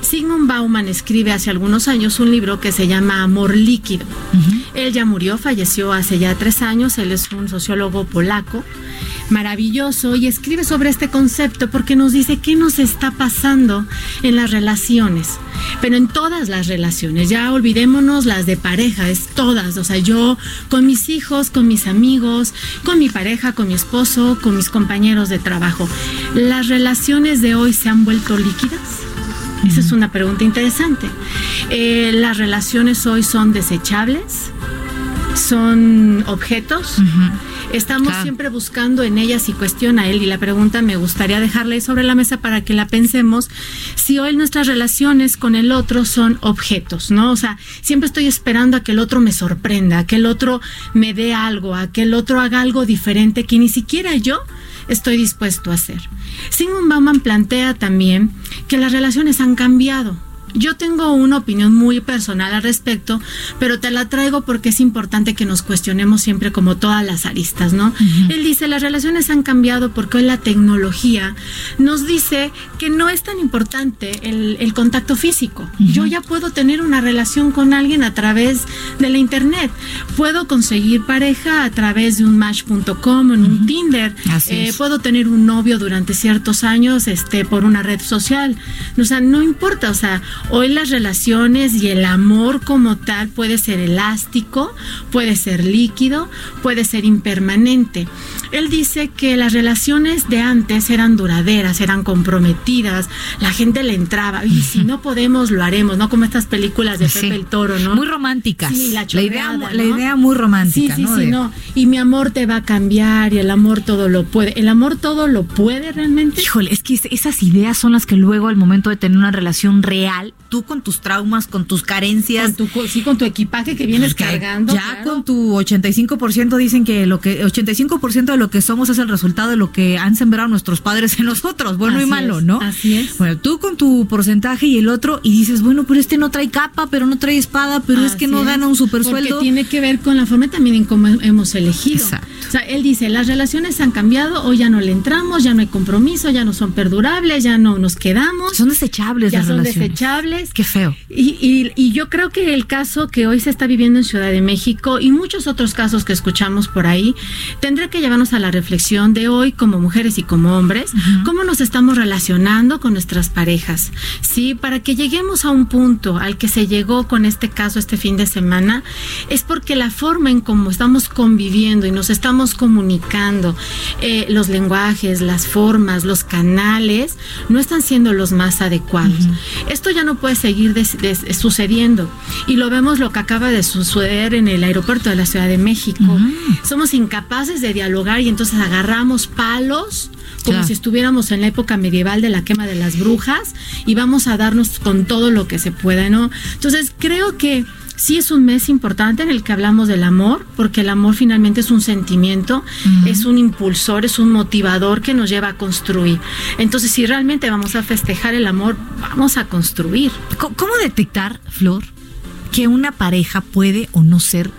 Sigmund Bauman escribe hace algunos años un libro que se llama Amor líquido. Él ya murió, falleció hace ya tres años, él es un sociólogo polaco maravilloso y escribe sobre este concepto porque nos dice qué nos está pasando en las relaciones, pero en todas las relaciones, ya olvidémonos las de pareja, es todas, o sea, yo con mis hijos, con mis amigos, con mi pareja, con mi esposo, con mis compañeros de trabajo. ¿Las relaciones de hoy se han vuelto líquidas? Esa es una pregunta interesante. Eh, ¿Las relaciones hoy son desechables? ¿Son objetos? Estamos siempre buscando en ellas y cuestiona él y la pregunta me gustaría dejarle sobre la mesa para que la pensemos si hoy nuestras relaciones con el otro son objetos, ¿no? O sea, siempre estoy esperando a que el otro me sorprenda, a que el otro me dé algo, a que el otro haga algo diferente que ni siquiera yo estoy dispuesto a hacer. Sigmund Bauman plantea también que las relaciones han cambiado yo tengo una opinión muy personal al respecto, pero te la traigo porque es importante que nos cuestionemos siempre como todas las aristas, ¿no? Él dice, las relaciones han cambiado porque hoy la tecnología nos dice que no es tan importante el, contacto físico. Yo ya puedo tener una relación con alguien a través de la internet. Puedo conseguir pareja a través de un match.com, en un Tinder. Eh, puedo tener un novio durante ciertos años este, por una red social. O sea, no importa, o sea, Hoy las relaciones y el amor como tal puede ser elástico, puede ser líquido, puede ser impermanente. Él dice que las relaciones de antes eran duraderas, eran comprometidas, la gente le entraba, y si no podemos, lo haremos, ¿no? Como estas películas de Pepe el Toro, ¿no? Muy románticas. la, idea, la idea muy romántica. Sí, sí, sí, no. Y mi amor te va a cambiar y el amor todo lo puede. ¿El amor todo lo puede realmente? Híjole, es que esas ideas son las que luego al momento de tener una relación real tú con tus traumas, con tus carencias. Con tu, sí, con tu equipaje que vienes cargando. Ya con tu 85% dicen que lo que 85% de lo que somos es el resultado de lo que han sembrado nuestros padres en nosotros, bueno y malo, ¿no? Así es. Bueno, tú con tu porcentaje y el otro y dices, bueno, pero este no trae capa, pero no trae espada, pero es que no gana un super sueldo. Tiene que ver con la forma también en cómo hemos elegido. Exacto. O sea, él dice, las relaciones han cambiado, hoy ya no le entramos, ya no hay compromiso, ya no son perdurables, ya no nos quedamos. Son desechables ya las son relaciones. desechables. Qué feo. Y, y, yo creo que el caso que hoy se está viviendo en Ciudad de México y muchos otros casos que escuchamos por ahí, tendrá que llevarnos a la reflexión de hoy como mujeres y como hombres, cómo nos estamos relacionando con nuestras parejas, ¿sí? Para que lleguemos a un punto al que se llegó con este caso este fin de semana, es porque la forma en cómo estamos conviviendo y nos estamos comunicando, eh, los lenguajes, las formas, los canales, no están siendo los más adecuados. Esto ya no puede seguir sucediendo. Y lo vemos lo que acaba de suceder en el aeropuerto de la Ciudad de México. Somos incapaces de dialogar y entonces agarramos palos como si estuviéramos en la época medieval de la quema de las brujas y vamos a darnos con todo lo que se pueda, ¿no? Entonces creo que sí es un mes importante en el que hablamos del amor, porque el amor finalmente es un sentimiento, es un impulsor, es un motivador que nos lleva a construir. Entonces, si realmente vamos a festejar el amor, vamos a construir. ¿Cómo detectar, Flor, que una pareja puede o no ser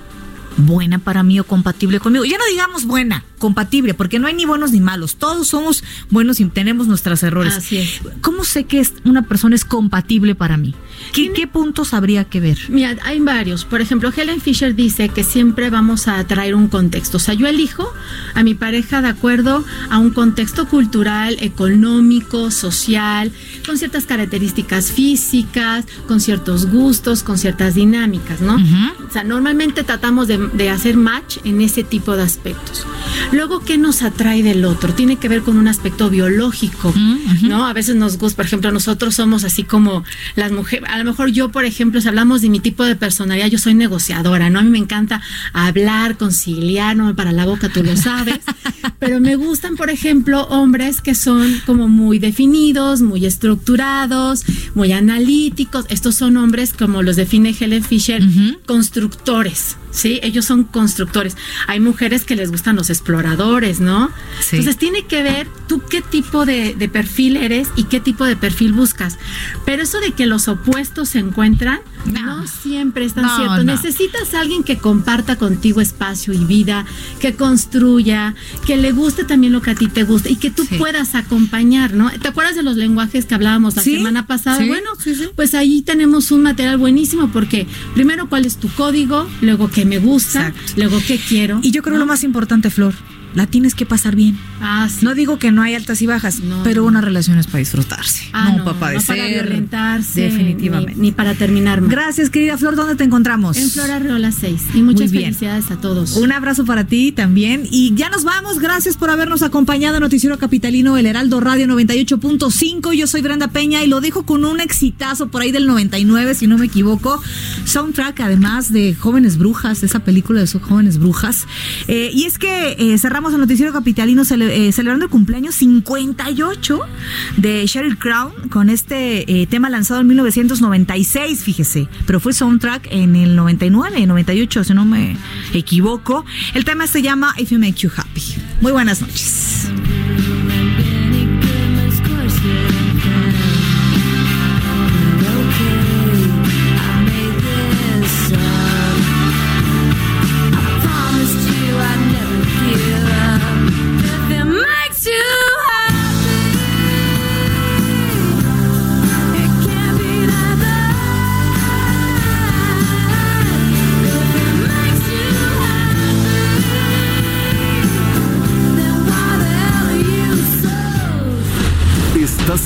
buena para mí o compatible conmigo? Ya no digamos buena, compatible, porque no hay ni buenos ni malos. Todos somos buenos y tenemos nuestros errores. Así es. ¿Cómo sé que una persona es compatible para mí? ¿Qué, puntos habría que ver? Mira, hay varios. Por ejemplo, Helen Fisher dice que siempre vamos a traer un contexto. O sea, yo elijo a mi pareja de acuerdo a un contexto cultural, económico, social, con ciertas características físicas, con ciertos gustos, con ciertas dinámicas, ¿no? O sea, normalmente tratamos de, de hacer match en ese tipo de aspectos. Luego, ¿qué nos atrae del otro? Tiene que ver con un aspecto biológico, ¿no? A veces nos gusta, por ejemplo, nosotros somos así como las mujeres, a lo mejor yo, por ejemplo, si hablamos de mi tipo de personalidad, yo soy negociadora, ¿no? A mí me encanta hablar, conciliar, no para la boca, tú lo sabes, pero me gustan, por ejemplo, hombres que son como muy definidos, muy estructurados, muy analíticos. Estos son hombres, como los define Helen Fisher, constructores, ¿sí? Ellos son constructores. Hay mujeres que les gustan los exploradores, ¿no? Entonces tiene que ver tú qué tipo de, perfil eres y qué tipo de perfil buscas. Pero eso de que los opuestos se encuentran, no, siempre es tan cierto. Necesitas a alguien que comparta contigo espacio y vida, que construya, que le guste también lo que a ti te gusta y que tú puedas acompañar, ¿no? ¿Te acuerdas de los lenguajes que hablábamos la semana pasada? Bueno, pues ahí tenemos un material buenísimo porque primero cuál es tu código, luego qué me gusta, luego qué quiero. Y yo creo lo más importante, Flor, la tienes que pasar bien. Ah, no digo que no hay altas y bajas, pero una relación es para disfrutarse, ah, no, para padecer. No para violentarse. Definitivamente. Ni, para terminar Gracias, querida Flor. ¿Dónde te encontramos? En Flor Arreola 6. Y muchas felicidades a todos. Un abrazo para ti también. Y ya nos vamos. Gracias por habernos acompañado Noticiero Capitalino, el Heraldo Radio 98.5. Yo soy Brenda Peña y lo dejo con un exitazo por ahí del 99, si no me equivoco. Soundtrack, además de Jóvenes Brujas, esa película de Jóvenes Brujas. Eh, y es que eh, cerramos el Noticiero Capitalino eh, celebrando el cumpleaños 58 de Sheryl Crown con este eh, tema lanzado en 1996, fíjese, pero fue soundtrack en el 99, 98, si no me equivoco. El tema se llama If You Make You Happy. Muy buenas noches.